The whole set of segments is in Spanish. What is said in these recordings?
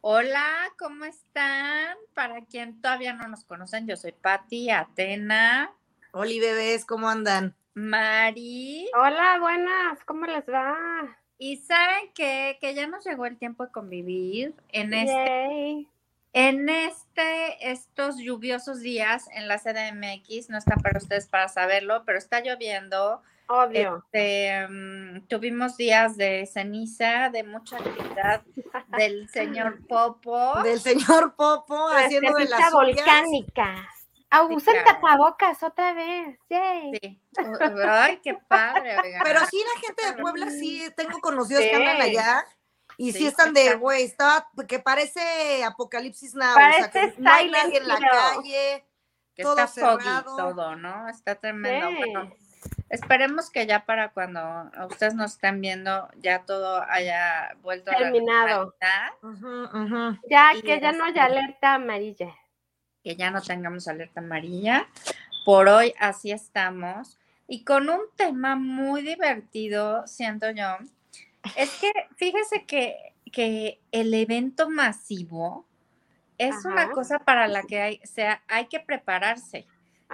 Hola, ¿cómo están? Para quien todavía no nos conocen, yo soy Patti, Atena, Oli bebés, ¿cómo andan? Mari. Hola, buenas, ¿cómo les va? Y saben qué? que ya nos llegó el tiempo de convivir en este, en este, estos lluviosos días en la CDMX. No está para ustedes para saberlo, pero está lloviendo. Obvio. Este, mm, tuvimos días de ceniza, de mucha actividad del señor Popo. Del señor Popo haciendo de las suyas. Volcánica. Ah, usen claro. tapabocas otra vez. Yay. Sí. Ay, qué padre. Pero sí, la gente de Puebla sí tengo conocidos que andan allá. Y sí, Sí, están de, güey, está, que parece Apocalipsis Now. o Parece sea, que no hay nadie en la calle. que todo está foggy cerrado. todo, ¿no? Está tremendo. Sí. Bueno, esperemos que ya para cuando a ustedes nos estén viendo, ya todo haya vuelto Terminado. a la normalidad. Ya Y que ya no haya este- alerta amarilla. Que ya no tengamos alerta amarilla. Por hoy así estamos. Y con un tema muy divertido, siento yo. Es que fíjese que, que el evento masivo es una cosa para la que hay, o sea, hay que prepararse.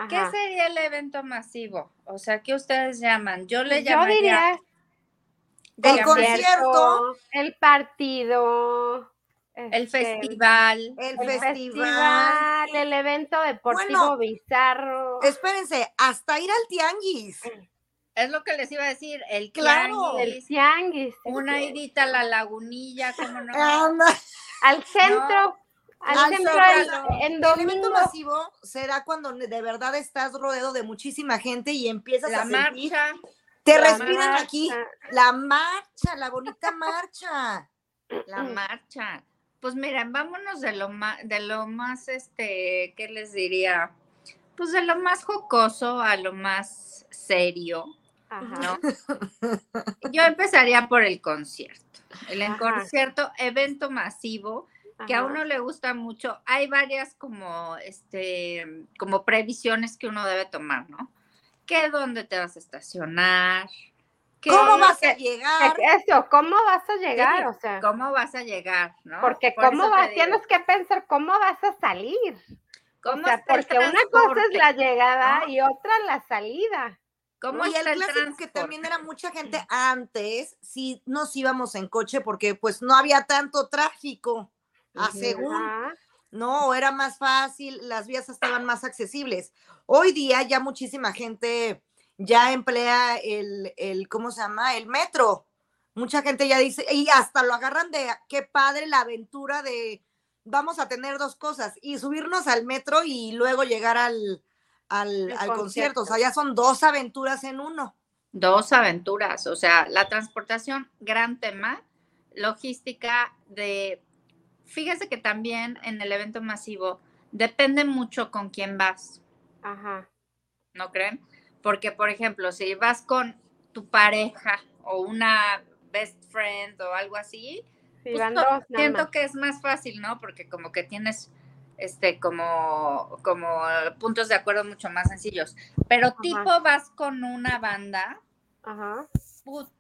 ¿Qué sería el evento masivo? O sea, ¿qué ustedes llaman? Yo le Yo llamaría diría El concierto, el partido, el este, festival. el, el festival. el evento deportivo Bueno, bizarro. Espérense, hasta ir al tianguis. Es lo que les iba a decir, el Claro. el tianguis, tianguis. una idita a la lagunilla, ¿cómo no? Al centro, al al centro Zócalo. en, en El evento masivo será cuando de verdad estás rodeado de muchísima gente y empiezas La a sentir. marcha. Te La respiran marcha. aquí. La marcha, la bonita marcha. La marcha. Pues miren, vámonos de lo más, de lo más, este, ¿qué les diría? Pues de lo más jocoso a lo más serio, Ajá. ¿no? Yo empezaría por el concierto. El Ajá. concierto, evento masivo, que a uno le gusta mucho. Hay varias como, este, como previsiones que uno debe tomar, ¿no? Que dónde te vas a estacionar. Que- ¿Cómo vas a llegar? Eso, ¿cómo vas a llegar? Sí, O sea, ¿Cómo vas a llegar, no? porque Por cómo vas, tienes que pensar cómo vas a salir. ¿cómo o sea, está el porque una cosa es la llegada ¿no? y otra la salida. ¿Cómo y el clásico que también era mucha gente antes, si nos íbamos en coche porque pues no había tanto tráfico, a según, no, era más fácil, las vías estaban más accesibles. Hoy día ya muchísima gente ya emplea el, el, ¿cómo se llama? El metro. Mucha gente ya dice, y hasta lo agarran de, qué padre la aventura de, vamos a tener dos cosas, y subirnos al metro y luego llegar al, al, al concierto. O sea, concierto. ya son dos aventuras en uno. Dos aventuras, o sea, la transportación, gran tema, logística de, fíjese que también en el evento masivo depende mucho con quién vas, Ajá. ¿no creen? Porque, por ejemplo, si vas con tu pareja o una best friend o algo así, Sí, pues, van dos siento que es más fácil, ¿no? Porque como que tienes este como como puntos de acuerdo mucho más sencillos. Pero Ajá. tipo vas con una banda, Ajá. put,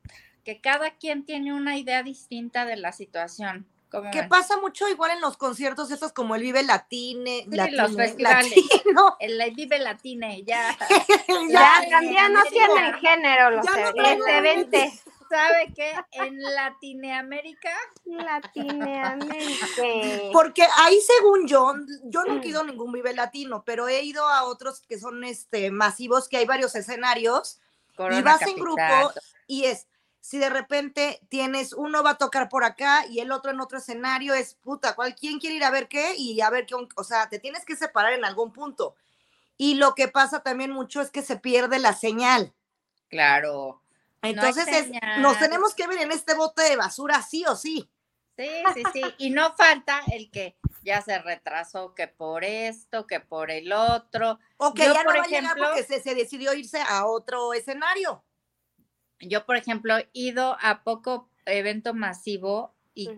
que cada quien tiene una idea distinta de la situación. ¿Cómo Que pasa mucho igual en los conciertos, estos como el Vive Latine, Sí, Latine, los festivales. Latino. El Vive Latine, ya. Ya, Ya, también no tienen género los, no e- eventos. ¿Sabe qué? En Latinoamérica, Latinoamérica. Porque ahí, según yo, yo nunca he ido a ningún Vive Latino, pero he ido a otros que son este masivos, que hay varios escenarios, Corona y vas en grupo, y es, si de repente tienes, uno va a tocar por acá y el otro en otro escenario, es puta, ¿cuál, ¿quién quiere ir a ver qué? Y a ver qué, o sea, te tienes que separar en algún punto. Y lo que pasa también mucho es que se pierde la señal. Claro. Entonces, es- nos tenemos que ver en este bote de basura, sí o sí. Sí, sí, sí. Y no falta el que ya se retrasó, que por esto, que por el otro. O que Yo, ya por no va a llegar porque se, se decidió irse a otro escenario. Yo, por ejemplo, he ido a poco evento masivo y,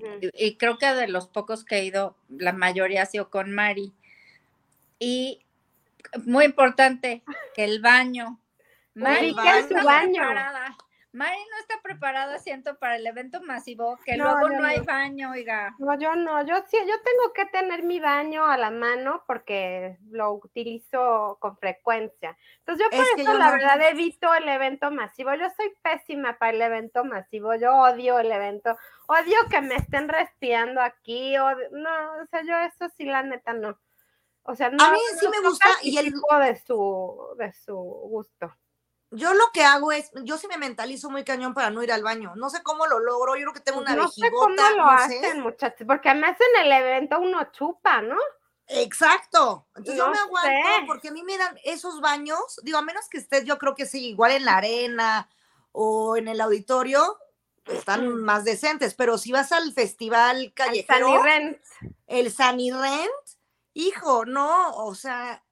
creo que de los pocos que he ido, la mayoría ha sido con Mari. Y muy importante, que el baño. Mari Ubica está su baño. preparada. Mari no está preparada, siento, para el evento masivo, que No, luego no hay baño, oiga. No, yo no, yo sí, yo tengo que tener mi baño a la mano porque lo utilizo con frecuencia. Entonces yo por Es eso yo la no. verdad evito el evento masivo. Yo soy pésima para el evento masivo. Yo odio el evento. Odio que me estén respirando aquí. odio- no, o sea, yo eso sí la neta no. O sea, no. mí sí no- me gusta y el- de su de su gusto. Yo lo que hago es, yo sí me mentalizo muy cañón para no ir al baño. No sé cómo lo logro, yo creo que tengo una no sé cómo lo no sé. hacen, muchachos, porque además en el evento uno chupa, ¿no? Exacto. Entonces yo me aguanto sé. porque a mí me dan esos baños, digo, a menos que estés, yo creo que sí, igual en la arena o en el auditorio, están más decentes, pero si vas al festival Al callejero, Sunny Rent. el Sanirent, hijo, no, o sea,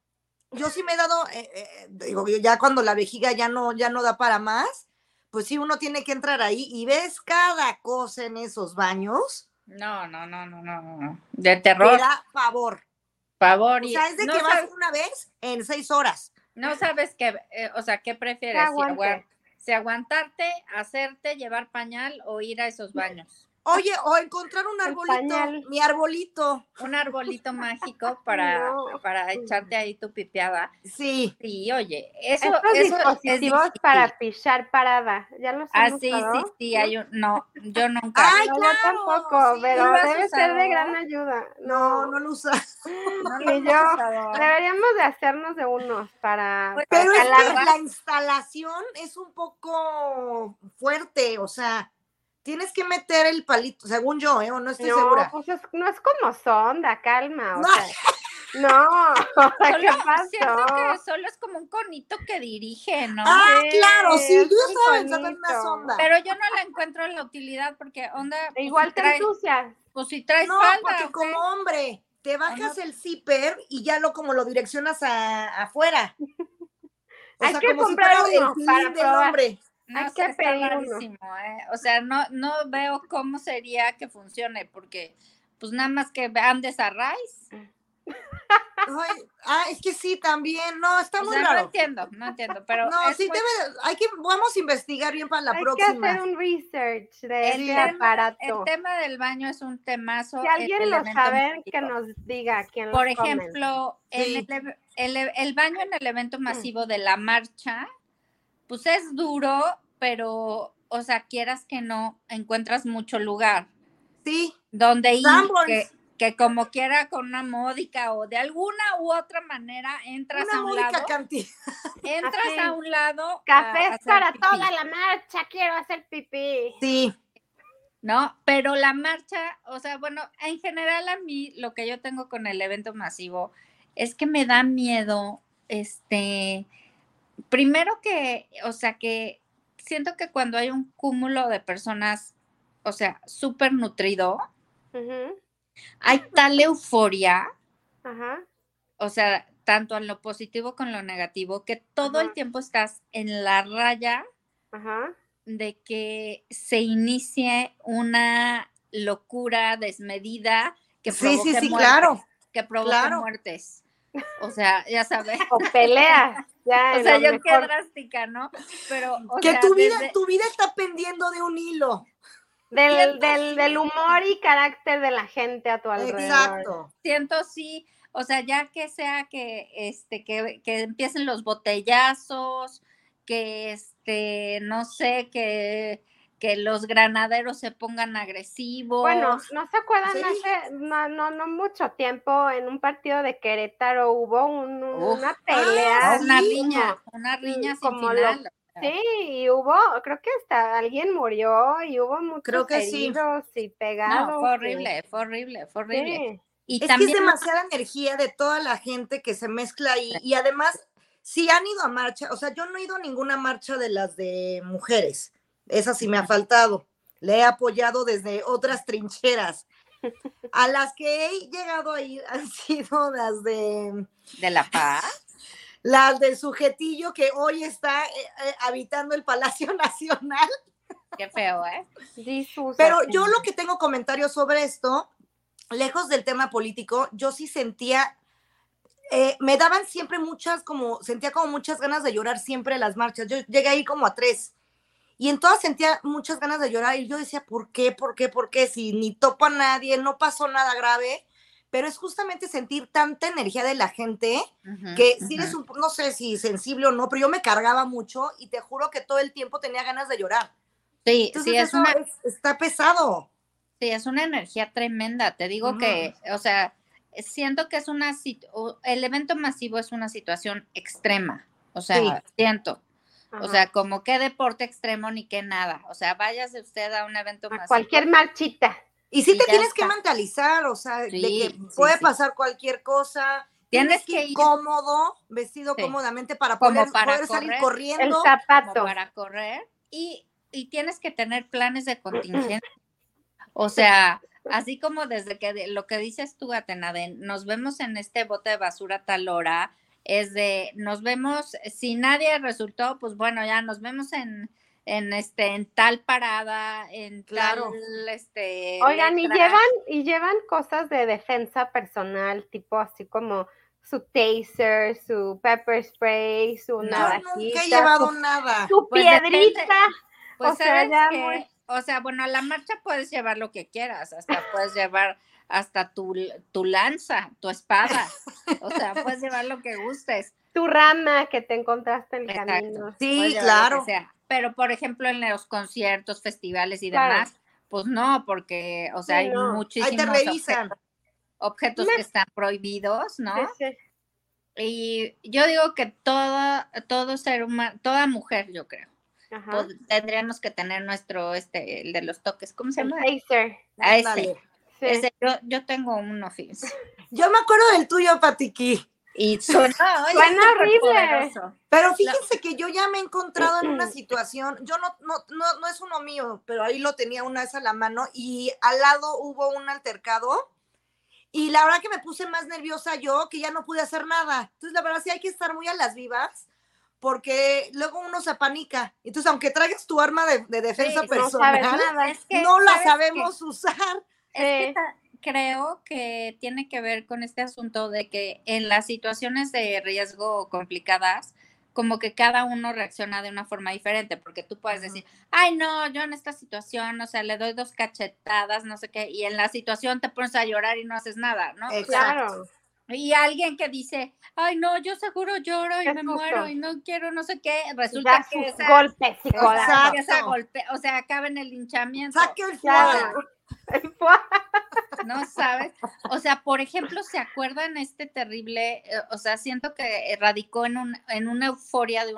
yo sí me he dado, eh, eh, digo, ya cuando la vejiga ya no, ya no da para más, pues sí, uno tiene que entrar ahí y ves cada cosa en esos baños, No, no, no, no, no, no. De terror, te da favor. favor. O y sea, es de no que vas una vez en seis horas. No sabes qué, eh, o sea, ¿qué prefieres? Si aguantarte, hacerte, llevar pañal o ir a esos baños. Oye, o encontrar un arbolito, mi arbolito. Un arbolito mágico para, No. para echarte ahí tu pipiada. Sí, Sí, oye, eso, Estos eso es dispositivos difícil. para pichar parada, ¿ya los Ah, sí, sí, sí, hay un, no, yo nunca. Ay, No, claro, yo tampoco, sí. pero ¿Tú lo debe ser de gran ayuda. no, No, no lo usa. no ni lo hemos yo. usado. Deberíamos de hacernos de unos para, Pues, para Pero es que la instalación es un poco fuerte, o sea, tienes que meter el palito, según yo, ¿eh? O no estoy no, segura. pues es- no es como sonda, calma, o No. sea, no, o sea, ¿qué Solo- siento pasó? que solo es como un conito que dirige, ¿no? Ah, Sí, claro, sí, yo estaba pensando en una sonda. Pero yo no la encuentro la utilidad porque onda. pues, Igual si te trae- ensucias. Pues si traes No, falda. porque como hombre, te bajas no. el zipper y ya lo como lo direccionas a, afuera. O Hay sea, que como si comprar fuera el uno para del probar. hombre. No Hay sé, que pedir rarísimo, ¿eh? O sea, no, no veo cómo sería que funcione, porque pues nada más que andes a raíz. Ay, ah, es que sí, también. No, está O muy sea, no raro. entiendo, no entiendo, pero No, sí, muy- debe, de- hay que, vamos a investigar bien para la Hay que próxima. hacer un research de el, este tema, aparato. el tema del baño es un temazo. Si en alguien el lo sabe, que nos diga quién Por ejemplo, en Sí. el, ev- el el baño en el Mm. evento masivo de la marcha, pues es duro, pero, o sea, quieras que no, encuentras mucho lugar Sí, donde ir, que, que como quiera con una módica o de alguna u otra manera entras una a un módica lado, cantidad. entras Así. a un lado Cafés para pipí, toda la marcha, quiero hacer pipí. Sí, ¿no? Pero la marcha, o sea, bueno, en general a mí lo que yo tengo con el evento masivo es que me da miedo, este, primero que, o sea, que siento que cuando hay un cúmulo de personas, o sea, súper nutrido, hay tal euforia, Ajá. o sea, tanto en lo positivo como en lo negativo, que todo el tiempo estás en la raya de que se inicie una locura desmedida que sí, sí, provoque sí, muertes, claro. que provoque claro. muertes. O sea, ya sabes. O peleas. Ya, O sea, yo qué drástica, ¿no? Pero, o que sea, tu vida, desde- tu vida está pendiendo de un hilo. Del, del, del humor y carácter de la gente a tu alrededor. Exacto. siento sí, o sea, ya que sea que este que, que empiecen los botellazos, que este, no sé, que que los granaderos se pongan agresivos. Bueno, ¿no se acuerdan Sí. hace no, no, no mucho tiempo en un partido de Querétaro hubo un- Uf. una pelea? una sí, riña, como- una riña sin como lo- final. Sí, y hubo, creo que hasta alguien murió y hubo muchos Creo que sí. heridos y pegados. No, fue y- horrible, fue horrible, fue horrible. Sí. Y Es que es demasiada energía de toda la gente que se mezcla ahí. Y además, si han ido a marcha, o sea, yo no he ido a ninguna marcha de las de mujeres. Esa sí me ha faltado. Le he apoyado desde otras trincheras. A las que he llegado a ir han sido las de de la paz. la del sujetillo que hoy está eh, eh, habitando el Palacio Nacional. Qué feo, ¿eh? Pero yo lo que tengo comentarios sobre esto, lejos del tema político, yo sí sentía, eh, me daban siempre muchas, como, sentía como muchas ganas de llorar siempre en las marchas. Yo llegué ahí como a tres. Y en todas sentía muchas ganas de llorar y yo decía, ¿por qué? ¿Por qué? ¿Por qué? Si ni topo a nadie, no pasó nada grave, pero es justamente sentir tanta energía de la gente que si eres un, no sé si sensible o no, pero yo me cargaba mucho y te juro que todo el tiempo tenía ganas de llorar. Sí, sí, es una... está pesado. Sí, es una energía tremenda. Te digo que, o sea, siento que es una, el evento masivo es una situación extrema. O sea, siento. O sea, como qué deporte extremo ni qué nada. O sea, váyase usted a un evento masivo. Cualquier marchita. Y sí te tienes que mentalizar, o sea, de que puede pasar cualquier cosa. Tienes, que ir cómodo, vestido cómodamente para, poder, salir corriendo. El zapato. para correr. Y y tienes que tener planes de contingencia. O sea, así como desde que lo que dices tú, Atenaden, nos vemos en este bote de basura tal hora, es de, nos vemos, si nadie resultó, pues bueno, ya nos vemos en, en este, en tal parada, en claro. tal, este. Oigan, y llevan, y llevan cosas de defensa personal, tipo así como su taser, su pepper spray, su no, nunca he llevado nada. Su pues piedrita. Pues o sea, que, o sea, bueno, a la marcha puedes llevar lo que quieras, hasta puedes llevar hasta tu, tu lanza, tu espada, o sea, puedes llevar lo que gustes. Tu rama que te encontraste en el camino. Sí, claro. Pero, por ejemplo, en los conciertos, festivales y demás, pues no, porque, o sea, hay muchísimos objetos, que están prohibidos, ¿no? Y yo digo que toda, todo ser humano, toda mujer, yo creo, pues, tendríamos que tener nuestro, este, el de los toques, ¿cómo se llama? Taser. A ese. Ese yo, yo, tengo uno, fíjense. Yo me acuerdo del tuyo, Patiqui. Y suena, horrible. Pero fíjense que yo ya me he encontrado en una situación, yo no, no, no, no es uno mío, pero ahí lo tenía una vez a la mano y al lado hubo un altercado y la verdad que me puse más nerviosa yo que ya no pude hacer nada. Entonces, la verdad sí hay que estar muy a las vivas porque luego uno se apanica. Entonces, aunque traigas tu arma de, defensa personal, no, la sabemos usar. Creo que tiene que ver con este asunto de que en las situaciones de riesgo complicadas, como que cada uno reacciona de una forma diferente, porque tú puedes decir, ay, no, yo en esta situación, o sea, le doy dos cachetadas, no sé qué, y en la situación te pones a llorar y no haces nada, ¿no? Claro. Y alguien que dice, ay, no, yo seguro lloro y me muero y no quiero no sé qué, resulta que esa, golpe esa golpe, o sea, acaba en el linchamiento. Saque el fuego. No sabes. O sea, por ejemplo, ¿se acuerdan este terrible? Eh, o sea, siento que radicó en, un, en una euforia de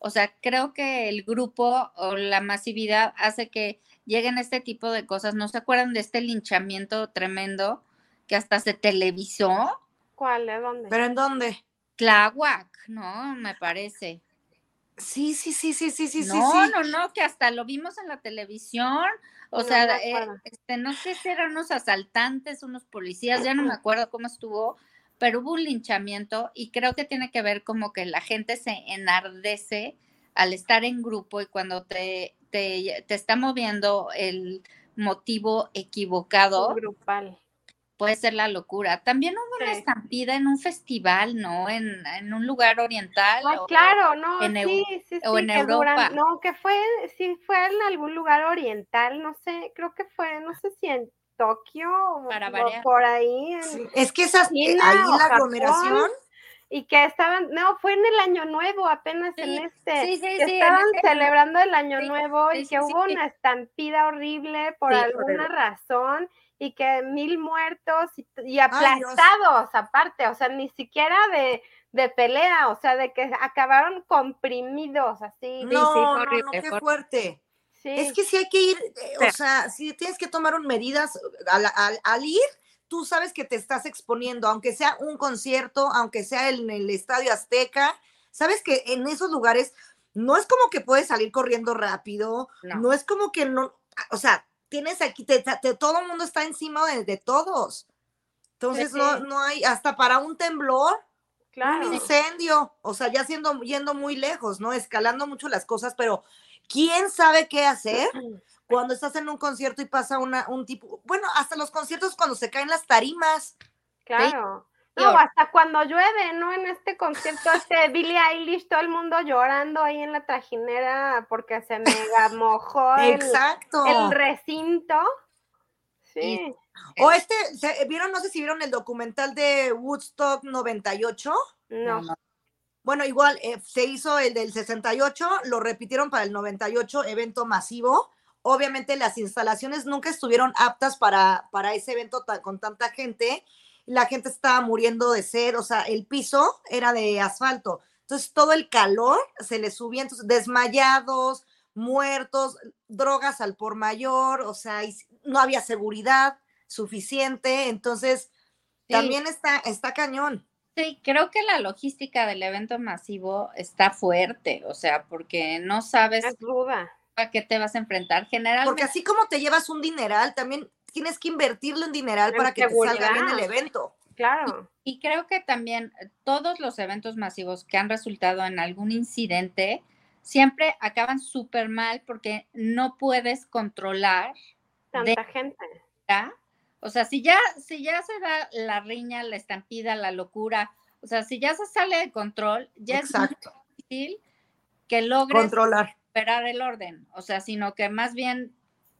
o sea, creo que el grupo o la masividad hace que lleguen este tipo de cosas. ¿No se acuerdan de este linchamiento tremendo que hasta se televisó? ¿Cuál? ¿De dónde? ¿Pero en dónde? Tláhuac, ¿no? Me parece. Sí, sí, sí, sí, sí, sí, no, sí. No, no, no, que hasta lo vimos en la televisión. O sea, eh, este, no sé si eran unos asaltantes, unos policías, ya no me acuerdo cómo estuvo, pero hubo un linchamiento y creo que tiene que ver como que la gente se enardece al estar en grupo y cuando te, te, te está moviendo el motivo equivocado. Grupal puede ser la locura. También hubo una estampida en un festival, ¿no? En, en un lugar oriental. Ay, claro, no, en sí, sí, o en Europa. no, que fue, sí, fue en algún lugar oriental, no sé, creo que fue, no sé si en Tokio o, por ahí. Es que esas, eh, ahí la aglomeración. Y que estaban, no, fue en el Año Nuevo, apenas en este, sí, que estaban este celebrando el Año Nuevo y que hubo una estampida horrible por alguna razón y que mil muertos y, aplastados aparte, o sea, ni siquiera de, de, pelea, o sea, de que acabaron comprimidos así. No, no, no, qué fuerte. Es que si hay que ir, eh, o sea, si tienes que tomar medidas al, al, ir, tú sabes que te estás exponiendo, aunque sea un concierto, aunque sea en el Estadio Azteca, sabes que en esos lugares no es como que puedes salir corriendo rápido, no es como que no, o sea, tienes aquí, todo el mundo está encima de, todos. Entonces no, no hay, hasta para un temblor, Claro. un incendio, o sea, ya siendo, yendo muy lejos, ¿no? Escalando mucho las cosas, pero ¿quién sabe qué hacer cuando estás en un concierto y pasa una, un tipo, bueno, hasta los conciertos cuando se caen las tarimas. Claro. Sí, No, hasta cuando llueve, ¿no? En este concierto, este Billie Eilish, todo el mundo llorando ahí en la trajinera porque se mega mojó el, Exacto. el recinto. Sí. O este, se- ¿vieron? No sé si vieron el documental de Woodstock 98. No. no. Bueno, igual eh, se hizo el del 68, lo repitieron para el 98, evento masivo. Obviamente las instalaciones nunca estuvieron aptas para, para ese evento ta- con tanta gente. La gente estaba muriendo de sed, o sea, el piso era de asfalto. Entonces todo el calor se le subía, entonces desmayados, muertos, drogas al por mayor, o sea, y no había seguridad suficiente. Entonces Sí. también está, está cañón. Sí, creo que la logística del evento masivo está fuerte, o sea, porque no sabes a qué te vas a enfrentar. Porque Generalmente, así como te llevas un dineral, también tienes que invertirle un dineral En para que te salga bien el evento. Claro. y creo que también eh, todos los eventos masivos que han resultado en algún incidente siempre acaban súper mal porque no puedes controlar Tanta gente. ¿ya? O sea, si ya, si ya se da la riña, la estampida, la locura, o sea, si ya se sale de control, ya Exacto. es muy difícil que logres Controlar. recuperar el orden, o sea, sino que más bien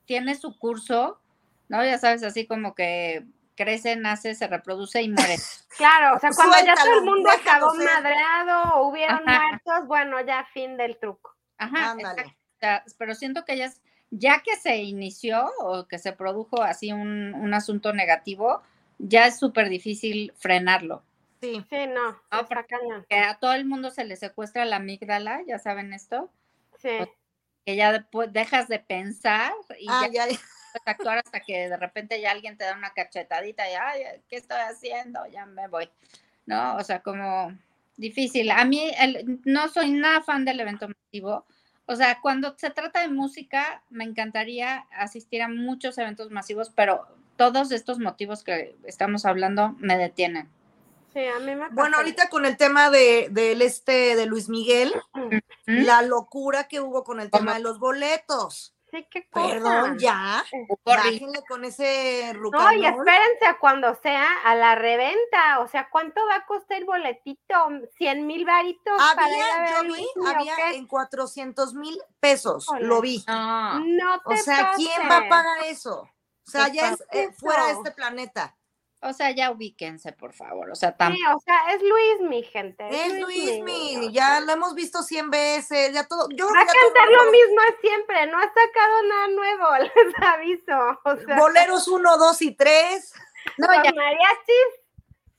tiene su curso, ¿no? Ya sabes, así como que crece, nace, se reproduce y muere. Claro, o sea, cuando ya todo el mundo acabó ser. madreado o hubieron Ajá. muertos, bueno, ya fin del truco. Ajá, Ándale. exacto. O sea, pero siento que ya es, ya que se inició o que se produjo así un, un asunto negativo, ya es súper difícil frenarlo. Sí. Sí, no, Ah, está cañón. Que a todo el mundo se le secuestra la amígdala, ya saben esto, Sí. que ya después dejas de pensar y Ah, ya ya. Puedes actuar hasta que de repente ya alguien te da una cachetadita y, ay, ¿qué estoy haciendo? Ya me voy, ¿no? O sea, como difícil. A mí el- no soy nada fan del evento masivo. O sea, cuando se trata de música, me encantaría asistir a muchos eventos masivos, pero todos estos motivos que estamos hablando me detienen. Sí, a mí me Bueno, ahorita con el tema de, del este de Luis Miguel, ¿Mm? la locura que hubo con el ¿Cómo? tema de los boletos. Sí, qué cosa. Perdón, ya. Horrible. Bájenle con ese No, y espérense a cuando sea a la reventa. O sea, ¿cuánto va a costar el boletito? ¿100 mil varitos para ir a Había, yo vi, había en 400 mil pesos, lo vi. No, No te O sea, ¿quién va a pagar eso? O sea, ya es eh, fuera de este planeta. O sea, ya ubíquense, por favor. O sea, tam- Sí, o sea, es Luis, mi gente. Es Luismi, Luismi, o ya lo hemos visto 100 veces, ya todo. Yo Va a cantar lo mismo siempre, no ha sacado nada nuevo, les aviso. O sea, Boleros 1, 2 y 3. no, ya, mariachis,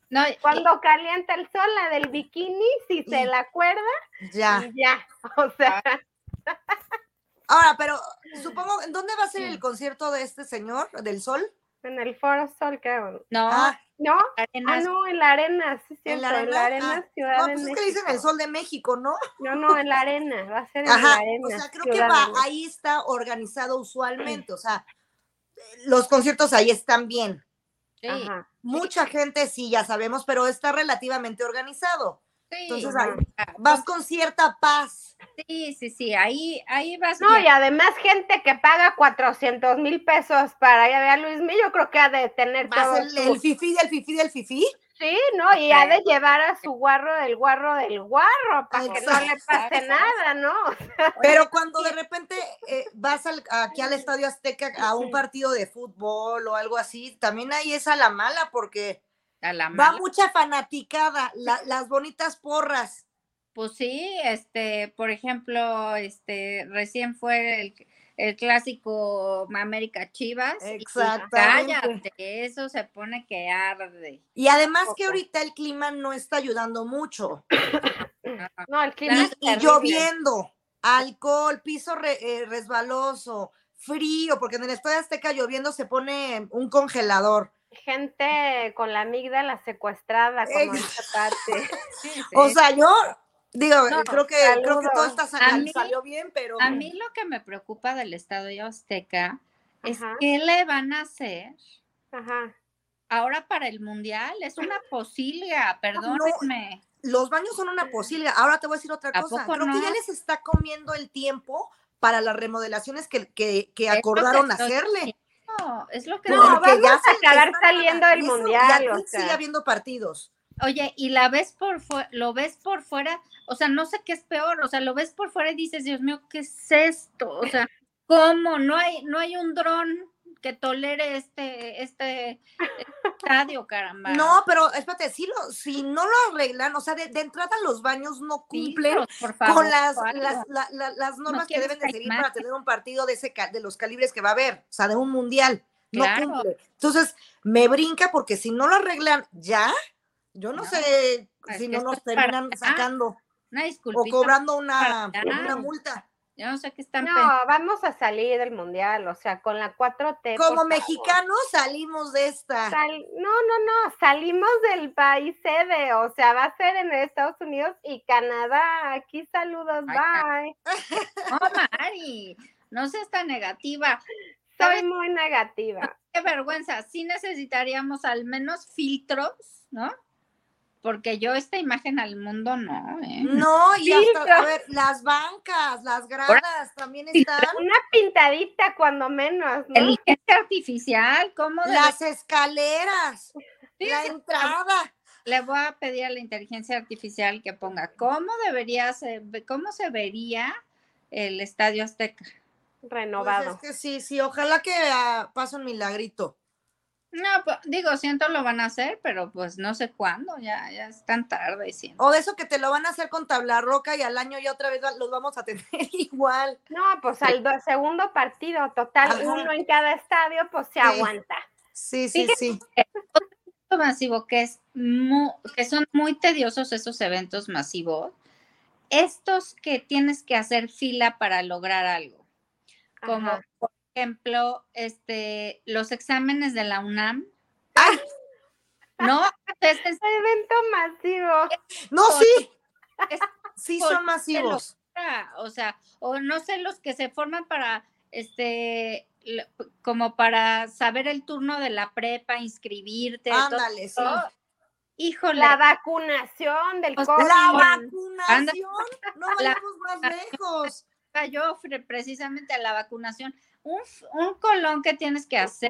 no, cuando calienta el sol, la del bikini, si se Y- la acuerda, Ya. ya. O sea, Ahora, pero supongo, ¿en dónde va a ser Sí. el concierto de este señor, del Sol? En el Foro Sol, creo. no, Ah, ¿No? Ah, no, en la arena, sí, ¿En cierto, la en la arena? Ah, Ciudad no, de pues es México. que le dicen el Sol de México, ¿no? No, no, en la arena, va a ser en la Ajá, arena. o sea, creo que va, de ahí está organizado usualmente, o sea, los conciertos ahí están bien. sí, Ajá. Mucha gente sí, ya sabemos, pero está relativamente organizado. Sí, Entonces, ahí vas con cierta paz. Sí, sí, sí, ahí, ahí vas No, bien. y además gente que paga 400 mil pesos para ir a ver a Luis Miguel, yo creo que ha de tener todo el, su- el fifí del fifí del fifí. Sí, ¿no? Y ha de llevar a su guarro del guarro del guarro para que no le pase nada, ¿no? Pero cuando de repente eh, vas al- aquí al Estadio Azteca a un partido de fútbol o algo así, también ahí es a la mala porque A la va mucha fanaticada, la- las bonitas porras. Pues sí, este, por ejemplo, este, recién fue el, el clásico América Chivas. y Exactamente. cállate, eso se pone que arde. Y además que ahorita el clima no está ayudando mucho. No, el clima Y, es y lloviendo, alcohol, piso re- eh, resbaloso, frío, porque en el Estadio Azteca lloviendo se pone un congelador. Gente con la amígdala secuestrada, como Ex- esta parte. Sí, sí. O sea, yo digo, No, creo que creo que todo está sa- A mí- salió bien, pero a mí lo que me preocupa del Estadio Azteca es Ajá. qué le van a hacer Ajá. ahora para el mundial es una posilga, perdónenme. Los baños son una posilga. Ahora te voy a decir otra ¿A cosa. Creo que ya les está comiendo el tiempo para las remodelaciones que, que, que acordaron estoy hacerle. No, es lo que No, Porque vamos ya a acabar saliendo del eso, mundial, Y o sea. sigue habiendo partidos. Oye, y la ves por lo ves por fuera, o sea, no sé qué es peor, o sea, lo ves por fuera y dices, Dios mío, ¿qué es esto? O sea, ¿cómo? No hay, no hay un dron que tolere este, este estadio, caramba. No, pero espérate, si, lo, si no lo arreglan, o sea, de, de entrada los baños no cumplen favor, con las, las, la- la- las normas que deben de seguir para tener un partido de, ese, de los calibres que va a haber, o sea, de un mundial. No cumple. Entonces, me brinca porque si no lo arreglan ya, yo no, No, sé es si no nos para terminan sacando Una o cobrando una, para una multa. Yo no sé qué están No, pensando. vamos a salir del mundial, o sea, con la 4T. por Como mexicanos salimos de esta. Sal- no, no, no, salimos del país sede, o sea, va a ser en Estados Unidos y Canadá. Aquí saludos, Ay, bye. No, Mari, no seas tan negativa. Soy ¿Sabes muy negativa. qué vergüenza? Sí necesitaríamos al menos filtros, ¿no? Porque yo esta imagen al mundo no, ¿eh? No, y hasta, a ver, las bancas, las gradas también están. Una pintadita cuando menos, ¿no? Inteligencia artificial, ¿cómo Las escaleras, la entrada. Le voy a pedir a la inteligencia artificial que ponga cómo debería ser, cómo se vería el Estadio Azteca. Pues Renovado. es que sí, sí, ojalá que ah, pase un milagrito. No, pues, digo, siento lo van a hacer, pero pues no sé cuándo, ya, ya es tan tarde, siento. O de eso que te lo van a hacer con tabla roca y al año ya otra vez los vamos a tener igual. No, pues al do- segundo partido, total, Ajá. uno en cada estadio, pues se Sí. aguanta. Sí, sí, Fíjate sí. masivo que es mu- que son muy tediosos esos eventos masivos, estos que tienes que hacer fila para lograr algo, como Ajá. por ejemplo, este, los exámenes de la UNAM. ¡Ay! No, este es Evento masivo. No, sí. Es Sí, son masivos. o sea, o no sé, los que se forman para, este, como para saber el turno de la prepa, inscribirte, todo Ándale, sí. eso. Híjole, La vacunación del Pues, COVID. La vacunación. No La- vayamos más lejos. Yo precisamente a la vacunación, un, un colón que tienes que hacer,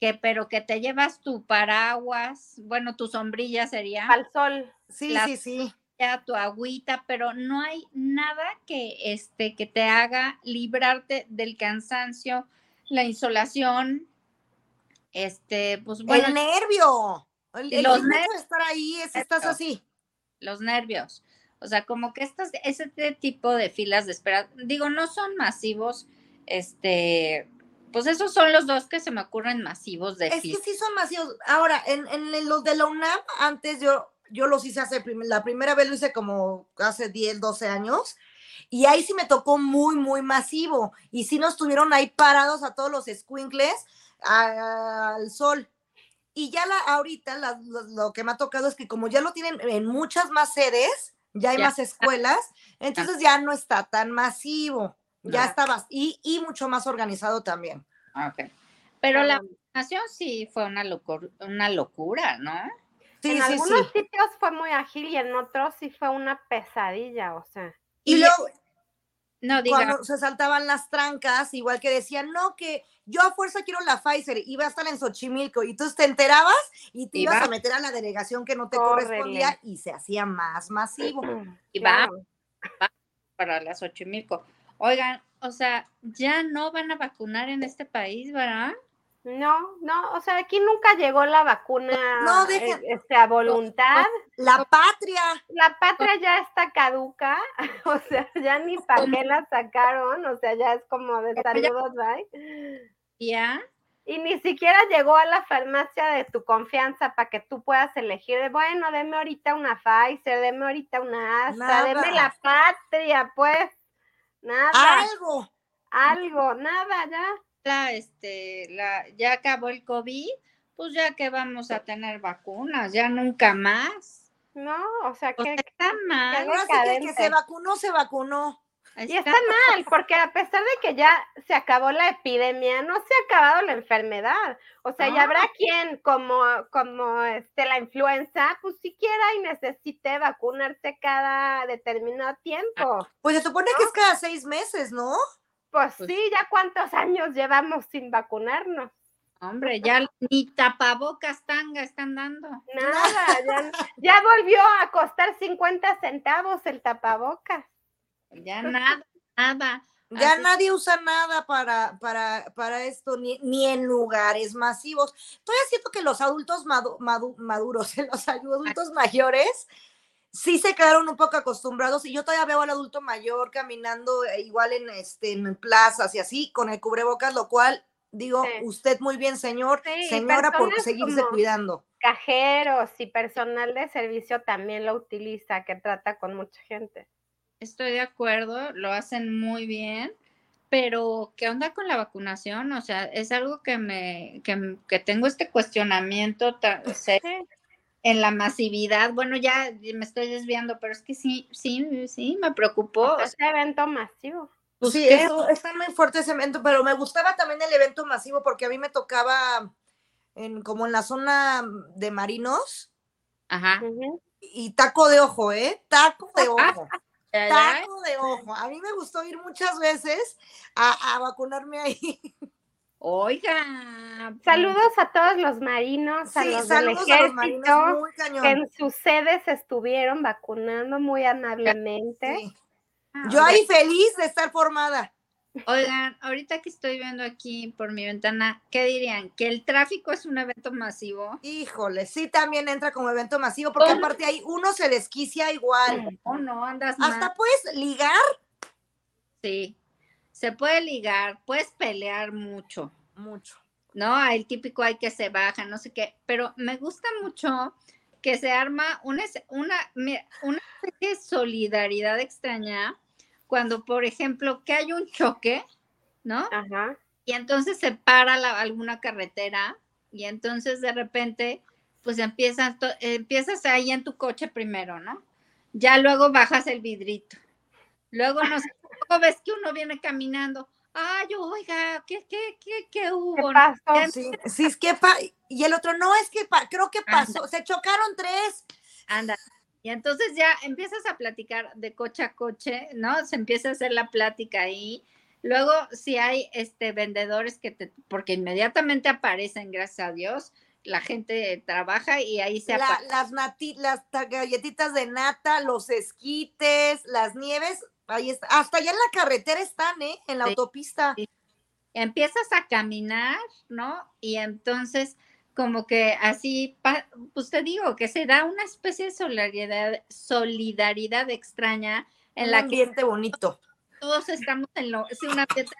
que pero que te llevas tu paraguas, bueno, tu sombrilla sería, Al sol. Sí, La- sí, sí. ya tu agüita, pero no hay nada que este que te haga librarte del cansancio, la insolación, este, pues bueno, el nervio. El, el los nervios. estar ahí es estás así. los nervios. O sea, como que estas, ese tipo de filas de espera, digo, no son masivos, este, pues esos son los dos que se me ocurren masivos de Es que sí son masivos. Ahora, en, en los de la UNAM, antes yo, yo los hice hace, la primera vez lo hice como hace 10, 12 años, y ahí sí me tocó muy, muy masivo, y sí nos tuvieron ahí parados a todos los squinkles al sol. Y ya la, ahorita la- lo, lo que me ha tocado es que como ya lo tienen en muchas más sedes, ya hay Ya. más escuelas, entonces ya no está tan masivo, ya No. está y, y mucho más organizado también. Ah, ok. Pero la vacunación sí fue una, locura, una locura, ¿no? Sí, en sí, algunos sí. sitios fue muy ágil y en otros sí fue una pesadilla, o sea. Y Y- luego, No, diga, cuando se saltaban las trancas, igual que decían, no, que yo a fuerza quiero la Pfizer, iba a estar en Xochimilco, y tú te enterabas y te ibas Iba. a meter a la delegación que no te correspondía y se hacía más masivo. y va Claro. para las Xochimilco. Oigan, o sea, ya no van a vacunar en este país, ¿verdad? No, no, o sea, aquí nunca llegó la vacuna No, dejen- eh, este, a voluntad. La patria, La patria ya está caduca, o sea, ya ni para qué la sacaron, o sea, ya es como de saludos, bye. Ya. Y ni siquiera llegó a la farmacia de tu confianza para que tú puedas elegir, de, bueno, deme ahorita una Pfizer, deme ahorita una Astra, deme Nada. la patria, pues, nada, algo. algo, nada, ya. La, este, la, ya acabó el COVID, pues ya que vamos a tener vacunas, ya nunca más. No, o sea, O que sea, está mal. Que el que se vacunó, se vacunó. Y está mal, porque a pesar de que ya se acabó la epidemia, no se ha acabado la enfermedad. O sea, ya habrá quien, como, como este, la influenza, pues siquiera y necesite vacunarse cada determinado tiempo. Pues se supone que es cada seis meses, ¿no? Pues, pues sí, ya cuántos años llevamos sin vacunarnos. Hombre, ya ni tapabocas tanga están dando. Nada, ya, ya volvió a costar 50 centavos el tapabocas. Ya nada, nada. Ya nadie usa nada para, para, para esto, ni, ni, en lugares masivos. Todavía siento que los adultos maduros, los adultos mayores, sí se quedaron un poco acostumbrados y yo todavía veo al adulto mayor caminando eh, igual en, este, en plazas y así, con el cubrebocas, lo cual digo, usted muy bien, señor, señora, por seguirse cuidando. Cajeros y personal de servicio también lo utiliza, que trata con mucha gente. Estoy de acuerdo, lo hacen muy bien, pero ¿qué onda con la vacunación? O sea, es algo que me, que, tengo este cuestionamiento en la masividad. Bueno, ya me estoy desviando, pero es que sí, sí, sí, me preocupó. Este evento masivo. Pues sí, eso, está muy fuerte ese evento, pero me gustaba también el evento masivo porque a mí me tocaba en, como en la zona de marinos. Ajá. Y taco de ojo, ¿eh? Taco de ojo. Taco de ojo. A mí me gustó ir muchas veces a, vacunarme ahí. Oiga. Saludos a todos los marinos, a los del ejército, que en sus sedes estuvieron vacunando muy amablemente. Ah, Yo ahí feliz de estar formada. Oigan, ahorita que estoy viendo aquí por mi ventana, ¿qué dirían? ¿Que el tráfico es un evento masivo? Híjole, sí también entra como evento masivo, porque aparte ahí uno se desquicia igual. Oh, no, andas Hasta puedes ligar. Sí, se puede ligar, puedes pelear mucho. Mucho. ¿No? El típico hay que se baja, no sé qué, pero me gusta mucho que se arma una, una, una especie de solidaridad extraña cuando, por ejemplo, que hay un choque, ¿no? Ajá. Y entonces se para alguna carretera y entonces de repente, pues empiezas, empiezas ahí en tu coche primero, ¿no? Ya luego bajas el vidrito. Luego no sé, ves que uno viene caminando. Ay, oiga, ¿qué, qué, qué, qué hubo? Sí, sí, es que y el otro, no, es que creo que pasó, se chocaron tres. Anda, y entonces ya empiezas a platicar de coche a coche, ¿no? Se empieza a hacer la plática ahí. Luego, si hay este, vendedores que te, porque inmediatamente aparecen, gracias a Dios, la gente trabaja y ahí se la, las, las galletitas de nata, los esquites, las nieves, ahí está. Hasta allá en la carretera están, ¿eh? En la autopista. Empiezas a caminar, ¿no? Y entonces como que así, pues te digo, que se da una especie de solidaridad, solidaridad extraña en la ambiente bonito. Todos estamos en lo, sí, un ambiente,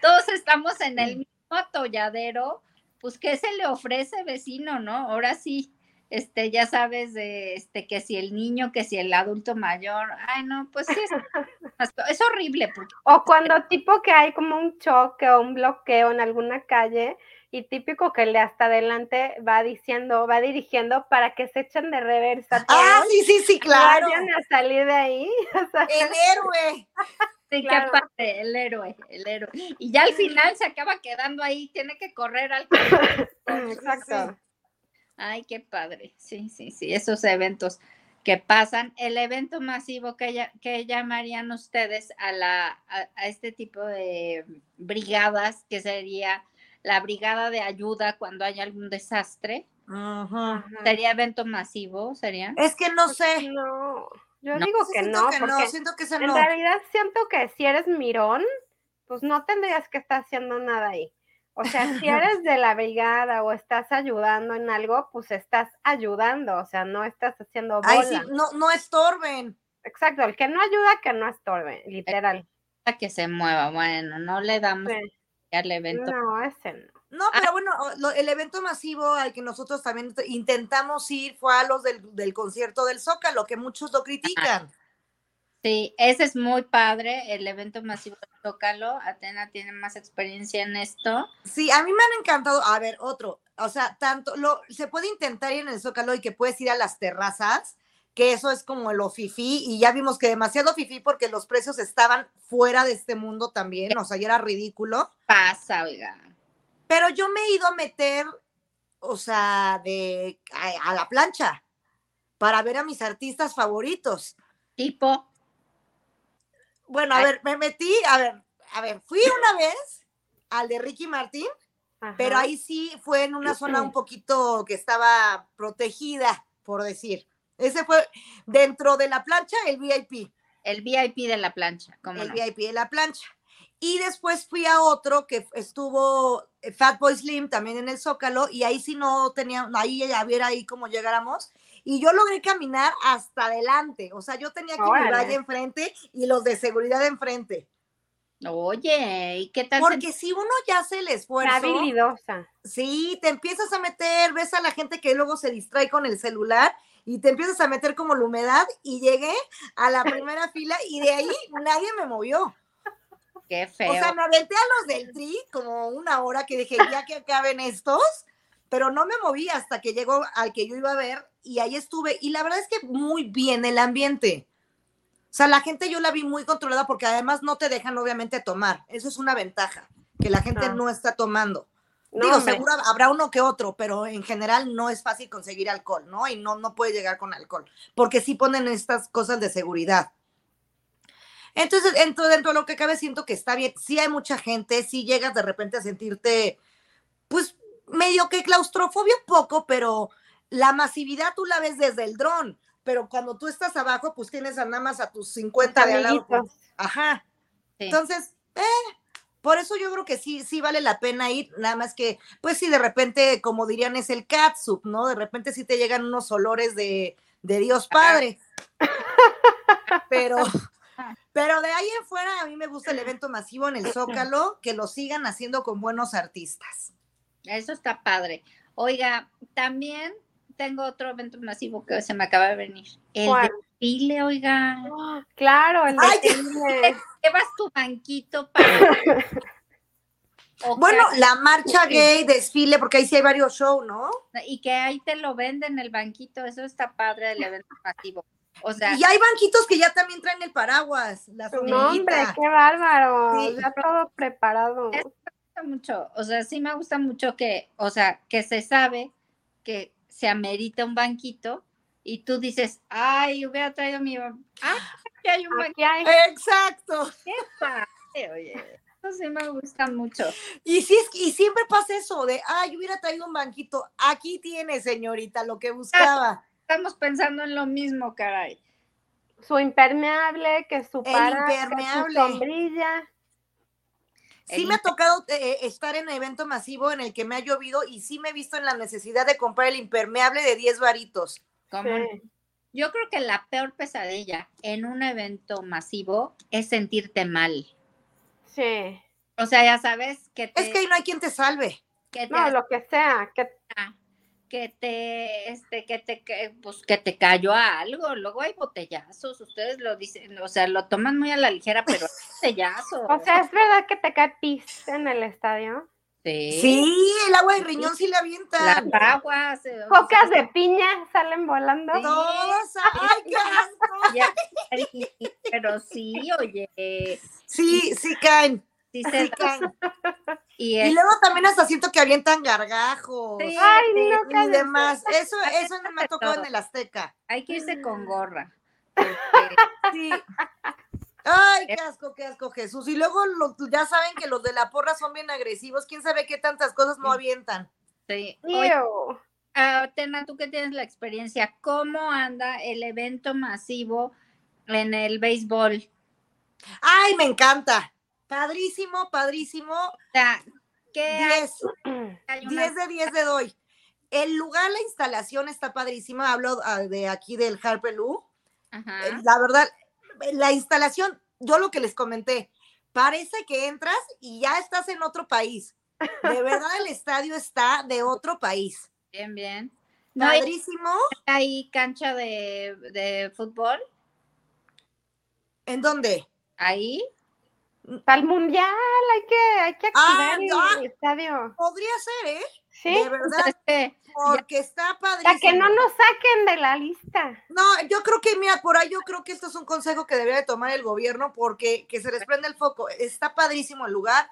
todos estamos en el mismo atolladero, pues ¿qué se le ofrece vecino, no? Ahora sí, este, ya sabes de este que si el niño, que si el adulto mayor, ay no, pues sí, es, es horrible. Porque, o cuando tipo que hay como un choque o un bloqueo en alguna calle y típico que el de hasta adelante va diciendo, va dirigiendo para que se echen de reversa. Ah, sí, sí, sí, claro. Vayan a salir de ahí. el héroe. Sí, qué padre, el héroe, el héroe. Y ya al final se acaba quedando ahí, tiene que correr al Exacto. Ay, qué padre. Sí, sí, sí, esos eventos que pasan. El evento masivo que, que llamarían ustedes a, la, a este tipo de brigadas, que sería la brigada de ayuda cuando hay algún desastre. ¿Sería evento masivo? ¿Sería? Es que no sé. No, yo digo que no, porque siento que en realidad siento que si eres mirón, pues no tendrías que estar haciendo nada ahí. O sea, si eres de la brigada o estás ayudando en algo, pues estás ayudando, o sea, no estás haciendo bola. Ay, sí, no, no estorben. Exacto, el que no ayuda, que no estorbe, literal. Que se mueva, bueno, no le damos al evento. No, ese no. No, ah. pero bueno, el evento masivo al que nosotros también intentamos ir fue a los del, concierto del Zócalo, que muchos lo critican. Sí, ese es muy padre, el evento masivo del Zócalo. Atena tiene más experiencia en esto. Sí, a mí me han encantado. A ver, otro, o sea, tanto, lo, se puede intentar ir en el Zócalo y que puedes ir a las terrazas, que eso es como lo fifí, y ya vimos que demasiado fifí porque los precios estaban fuera de este mundo también, o sea, ya era ridículo. Pasa, oiga. Pero yo me he ido a meter, o sea, de a, a la plancha para ver a mis artistas favoritos. Tipo, Bueno, a Ay. ver, me metí, a ver, a ver, fui una vez al de Ricky Martín, Ajá. pero ahí sí fue en una zona un poquito que estaba protegida, por decir. Ese fue dentro de la plancha, el VIP, el VIP de la plancha, ¿cómo el no? VIP de la plancha. Y después fui a otro que estuvo Fatboy Slim también en el Zócalo y ahí sí no tenía, ahí a ver ahí cómo llegáramos. Y yo logré caminar hasta adelante, o sea, yo tenía que mi valle enfrente y los de seguridad enfrente. Oye, ¿y qué tal? Porque si uno ya hace el esfuerzo, habilidosa. sí, te empiezas a meter, ves a la gente que luego se distrae con el celular y te empiezas a meter como la humedad y llegué a la primera fila y de ahí nadie me movió. Qué feo. O sea, me aventé a los del tri como una hora que dije, ya que acaben estos, pero no me moví hasta que llegó al que yo iba a ver y ahí estuve. Y la verdad es que muy bien el ambiente. O sea, la gente yo la vi muy controlada porque además no te dejan obviamente tomar. Eso es una ventaja, que la gente Ah. no está tomando. No, Digo, hombre. seguro habrá uno que otro, pero en general no es fácil conseguir alcohol, ¿no? Y no, no puede llegar con alcohol, porque sí ponen estas cosas de seguridad. Entonces, dentro, dentro de lo que cabe, siento que está bien. Sí hay mucha gente, sí llegas de repente a sentirte, pues, medio que claustrofobia un poco, pero la masividad tú la ves desde el dron. Pero cuando tú estás abajo, pues tienes a nada más a tus 50 de al lado. Amiguitos. Ajá. Sí. Entonces, eh, por eso yo creo que sí, sí vale la pena ir, nada más que, pues sí, de repente, como dirían, es el catsup, ¿no? De repente sí te llegan unos olores de, de Dios Padre. Pero, pero de ahí en fuera, a mí me gusta el evento masivo en el Zócalo, que lo sigan haciendo con buenos artistas. Eso está padre. Oiga, también tengo otro evento masivo que se me acaba de venir. El ¿Cuál? desfile, oiga. ¡Oh! Claro, el Ay, desfile. Llevas tu banquito para. Bueno, la marcha gay, desfile, porque ahí sí hay varios shows, ¿no? y que ahí te lo venden el banquito, eso está padre del evento masivo. O sea, Y hay banquitos que ya también traen el paraguas, la No, hombre, sombrita. qué bárbaro. Sí. Ya todo preparado. Es- gusta mucho, o sea, sí me gusta mucho que, o sea, que se sabe que se amerita un banquito y tú dices, ay, hubiera traído mi, ah, aquí hay un banquito, hay. Exacto. qué padre, oye, eso sí me gusta mucho. Y, sí, y siempre pasa eso de, ay, hubiera traído un banquito. Aquí tiene, señorita, lo que buscaba. Estamos pensando en lo mismo, caray. Su impermeable, que su que su sombrilla. Sí me ha tocado eh, estar en evento masivo en el que me ha llovido y sí me he visto en la necesidad de comprar el impermeable de 10 varitos. ¿Cómo? Sí. Yo creo que la peor pesadilla en un evento masivo es sentirte mal. Sí. O sea, ya sabes que te, Es que ahí no hay quien te salve. que te No, lo que sea. Que que te, este, que te, que, pues, que te cayó a algo, luego hay botellazos, ustedes lo dicen, o sea, lo toman muy a la ligera, pero hay botellazos. O sea, ¿es verdad que te cae pis en el estadio? sí, Sí, el agua de riñón sí le las avientan. aguas, eh, o Cocas sea, de piña salen volando. Sí. Todos, ay, qué asco. ya, pero sí, oye, Sí, sí caen. Sí Sí se caen. y, luego también hasta siento que avientan gargajos. sí, Ay, sí, no, y cállate. demás. Eso, eso no me ha tocado en el Azteca. hay que irse Mm. con gorra. porque- Sí. Ay, qué asco, qué asco, Jesús. Y luego lo- ya saben que los de la porra son bien agresivos. ¿Quién sabe qué tantas cosas no avientan? sí. Oye, Tena, tú que tienes la experiencia, ¿cómo anda el evento masivo en el béisbol? Ay, me encanta. Padrísimo, padrísimo. ¿qué hay? 10, Hay una- 10 de 10 de doy. El lugar, la instalación está padrísima. Hablo ah, de aquí del Harper Lou. Ajá. Eh, La verdad, la instalación, yo lo que les comenté, parece que entras y ya estás en otro país. De verdad, el estadio está de otro país. Bien, bien. No hay, Padrísimo. hay cancha de, de fútbol ¿En dónde? ahí. Para el mundial hay que, hay que Ah, activar ya. el estadio. Podría ser, ¿eh? Sí, De verdad, Es que porque está o padrísimo. sea, que no nos saquen de la lista. No, yo creo que, mira, por ahí yo creo que esto es un consejo que debería de tomar el gobierno porque que se les prende el foco. Está padrísimo el lugar,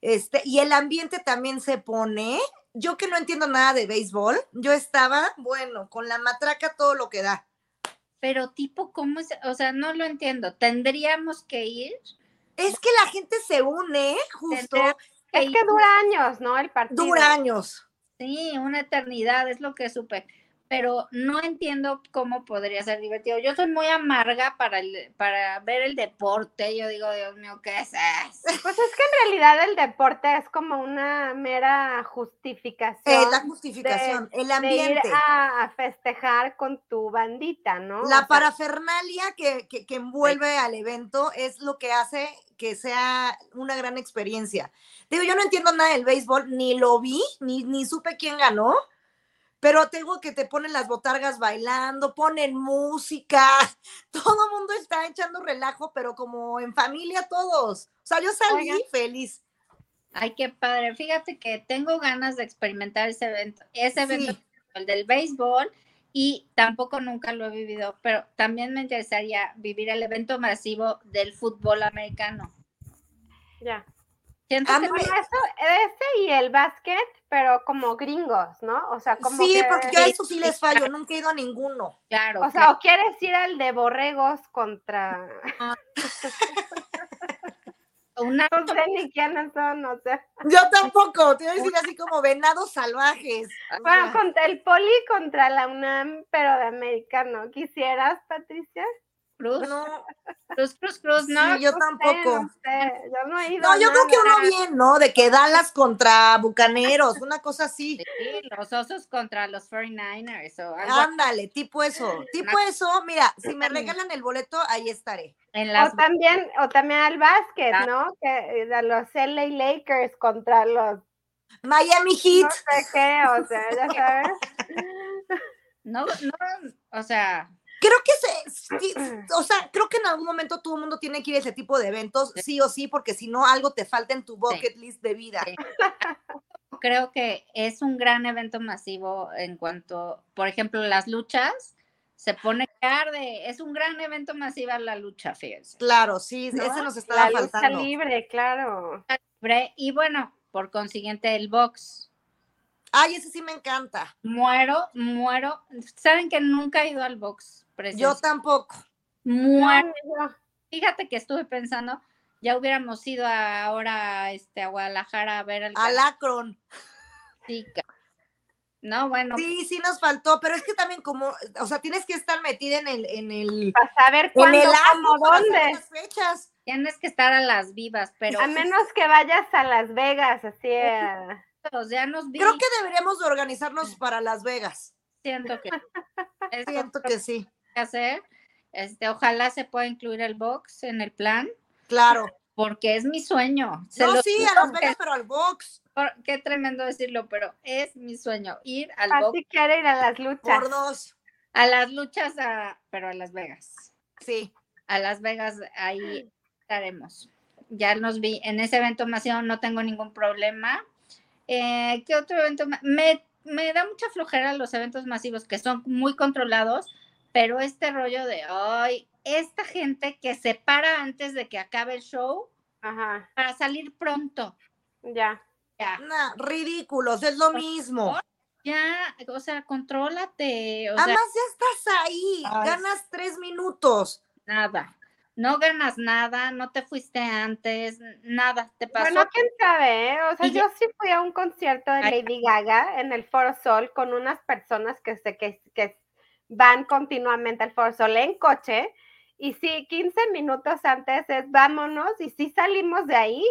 este, y el ambiente también se pone. Yo que no entiendo nada de béisbol, yo estaba, bueno, con la matraca todo lo que da. Pero tipo, ¿cómo es? O sea, no lo entiendo. Tendríamos que ir. Es que la gente se une, justo, Tendría que Es ir. que dura años, ¿no? El partido. dura años. Sí, una eternidad, es lo que supe. Pero no entiendo cómo podría ser divertido. Yo soy muy amarga para, el, para ver el deporte. Yo digo, Dios mío, ¿qué es eso? Pues es que en realidad el deporte es como una mera justificación. Eh, la justificación, el de ir ambiente. a, a festejar con tu bandita, ¿no? O La sea, parafernalia que, que, que envuelve al evento es lo que hace que sea una gran experiencia. Digo, yo no entiendo nada del béisbol, ni lo vi, ni, ni supe quién ganó, pero tengo que te ponen las botargas bailando, ponen música, todo el mundo está echando relajo, pero como en familia todos. O sea, yo salí feliz. Ay, qué padre. Fíjate que tengo ganas de experimentar ese evento. Ese evento, Sí. el del béisbol, y tampoco nunca lo he vivido, pero también me interesaría vivir el evento masivo del fútbol americano. Ya. Siento que me- Bueno, eso, ese y el básquet, pero como gringos, ¿no? O sea, como Sí, que- porque yo a eso sí les fallo, nunca he ido a ninguno. claro, O sea, o quieres ir al de borregos contra... una No sé ni quiénes son, no sé. Yo tampoco, te voy a decir así como venados salvajes. o Bueno, sea. contra el poli contra la UNAM, pero de americano. ¿Quisieras, Patricia? Cruz, No, cruz, cruz, cruz, ¿no? sí, yo No sé, tampoco. no sé, yo no he ido No, yo creo que uno bien, ¿no? De que Dallas contra Bucaneros, una cosa así. Sí, los osos contra los 49ers o algo Ándale, tipo eso. Tipo eso, mira, si me regalan el boleto, ahí estaré. en las O también, o también al básquet, Ah. ¿no? Que de los LA Lakers contra los Miami Heat. no sé qué, o sea, ya sabes. no, no, o sea, Creo que se, sí, o sea, creo que en algún momento todo el mundo tiene que ir a ese tipo de eventos, sí o sí, porque si no, algo te falta en tu bucket list de vida. Sí. creo que es un gran evento masivo en cuanto, por ejemplo, las luchas se pone que arde, es un gran evento masivo la lucha, fíjense. Claro, sí, ¿No? ese nos estaba La lucha faltando. libre, claro. Bre- Y bueno, por consiguiente el box. Ay, ese sí me encanta. Muero, muero. Saben que nunca he ido al box. Yo tampoco. No, Fíjate que estuve pensando, ya hubiéramos ido a- ahora este, a Guadalajara a ver al Al Akron. Gatica. No, bueno, Sí, sí nos faltó, pero es que también como, o sea, tienes que estar metida en el, en el, Para saber en cuándo, el para saber dónde. las fechas. tienes que estar a las vivas, pero A menos que vayas a Las Vegas, así a... ya nos vi. Creo que deberíamos de organizarnos para Las Vegas. siento que Siento que sí. Que hacer. Este, ojalá se pueda incluir el box en el plan, Claro. porque es mi sueño. Se No, sí, a Las Vegas, pero al box. por- qué tremendo decirlo, pero es mi sueño ir al box, Así quiere ir a las luchas. Por dos. a las luchas, a- pero a Las Vegas. Sí. A Las Vegas, ahí estaremos. Ya nos vi en ese evento masivo, no tengo ningún problema. Eh, ¿Qué otro evento? Me, me da mucha flojera los eventos masivos que son muy controlados, pero este rollo de, ay, esta gente que se para antes de que acabe el show Ajá, para salir pronto. ya. Ya, Nah, ridículos, es lo mismo. ya, o sea, contrólate. O sea, Además, ya estás ahí. Ay, Ganas tres minutos. nada. No ganas nada, no te fuiste antes, nada, te pasó. Bueno, quién sabe, ¿eh? O sea, Y yo sí fui a un concierto de. Lady Gaga en el Foro Sol con unas personas que, se, que, que van continuamente al Foro Sol en coche. Y sí, 15 minutos antes es vámonos y sí salimos de ahí.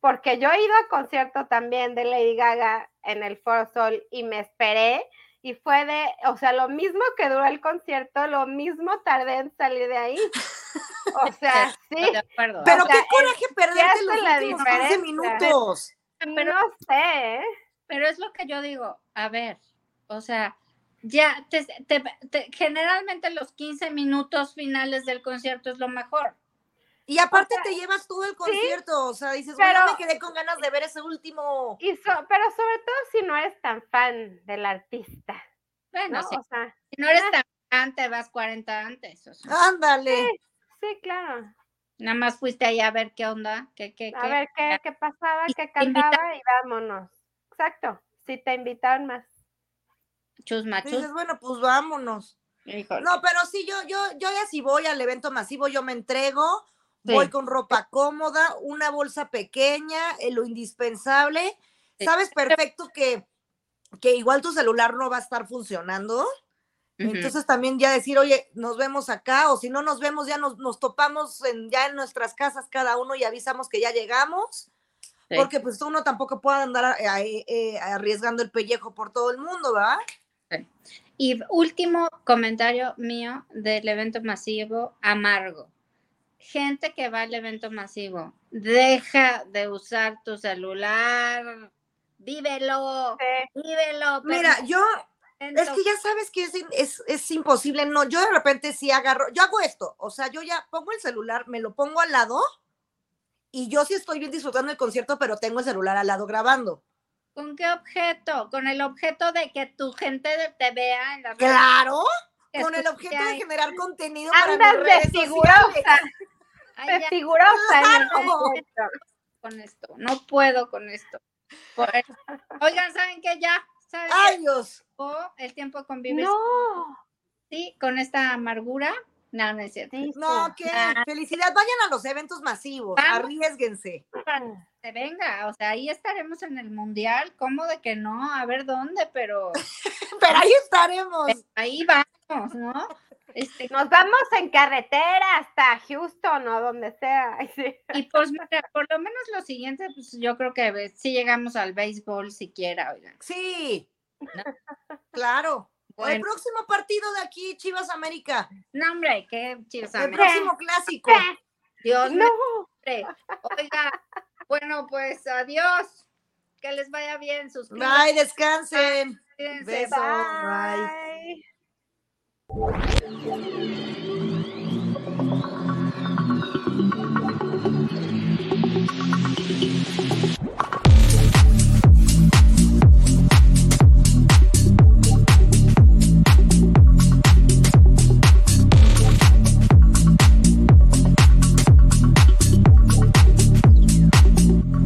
Porque yo he ido a concierto también de Lady Gaga en el Foro Sol y me esperé. Y fue de, o sea, lo mismo que duró el concierto, lo mismo tardé en salir de ahí. O sea, sí. Acuerdo. Pero O sea, qué coraje perderte los la últimos 15 diferencia. minutos. pero- no sé. Pero es lo que yo digo, a ver, o sea, ya, te, te- te- generalmente los 15 minutos finales del concierto es lo mejor. Y aparte sea, te llevas todo el concierto, o sea, dices, pero- bueno, me quedé con ganas de ver ese último. Y so- pero sobre todo si no eres tan fan del artista, Bueno, ¿no? sí, O sea, si no eres ah. tan fan, te vas 40 antes. O sea, Ándale. sí, claro. nada más fuiste ahí a ver qué onda, qué, qué, A qué. ver qué, qué pasaba, Y qué cantaba y vámonos. Exacto. Si te invitaron más. Chusma, Dices, chus. bueno, pues vámonos. Híjole. No, pero sí, yo, yo, yo ya si voy al evento masivo, yo me entrego, Sí. voy con ropa cómoda, una bolsa pequeña, eh, lo indispensable. Sí. Sabes perfecto que, que igual tu celular no va a estar funcionando. Entonces también ya decir, oye, nos vemos acá, o si no nos vemos, ya nos, nos topamos en, ya en nuestras casas cada uno y avisamos que ya llegamos. Sí. Porque pues uno tampoco puede andar eh, ahí, eh, arriesgando el pellejo por todo el mundo, ¿verdad? Y último comentario mío del evento masivo, amargo. Gente que va al evento masivo, deja de usar tu celular, vívelo, Sí. vívelo. Mira, yo, es que ya sabes que es, es, es imposible, no, yo de repente sí agarro, yo hago esto, o sea, yo ya pongo el celular, me lo pongo al lado y yo sí estoy bien disfrutando el concierto, pero tengo el celular al lado grabando. ¿Con qué objeto? Con el objeto de que tu gente te vea en las redes, Claro, con el objeto de ahí. generar contenido para mis Andas de redes figurosa, sociales. Ay, de figurosa Claro. con esto, no puedo con esto. Por- Oigan, ¿saben qué? Ya, ¿saben qué? Ay, Dios. O el tiempo de convivir No. sí, con esta amargura. No, no es cierto. Sí, No, sí. qué Ah. felicidad. Vayan a los eventos masivos, Vamos. arriesguense. Se venga, o sea, ahí estaremos en el mundial, ¿cómo de que no? A ver dónde, pero Pero ahí estaremos. ahí vamos, ¿no? Este, Nos vamos en carretera hasta Houston o donde sea. Sí. y pues mira, por lo menos lo siguiente, pues yo creo que si llegamos al béisbol siquiera, oigan. Sí. Claro. El próximo partido de aquí, Chivas América. no, hombre, qué chivas, El amigas. próximo clásico. Dios No. Oiga, bueno, pues adiós. Que les vaya bien, sus Bye, descansen. Besos. Bye.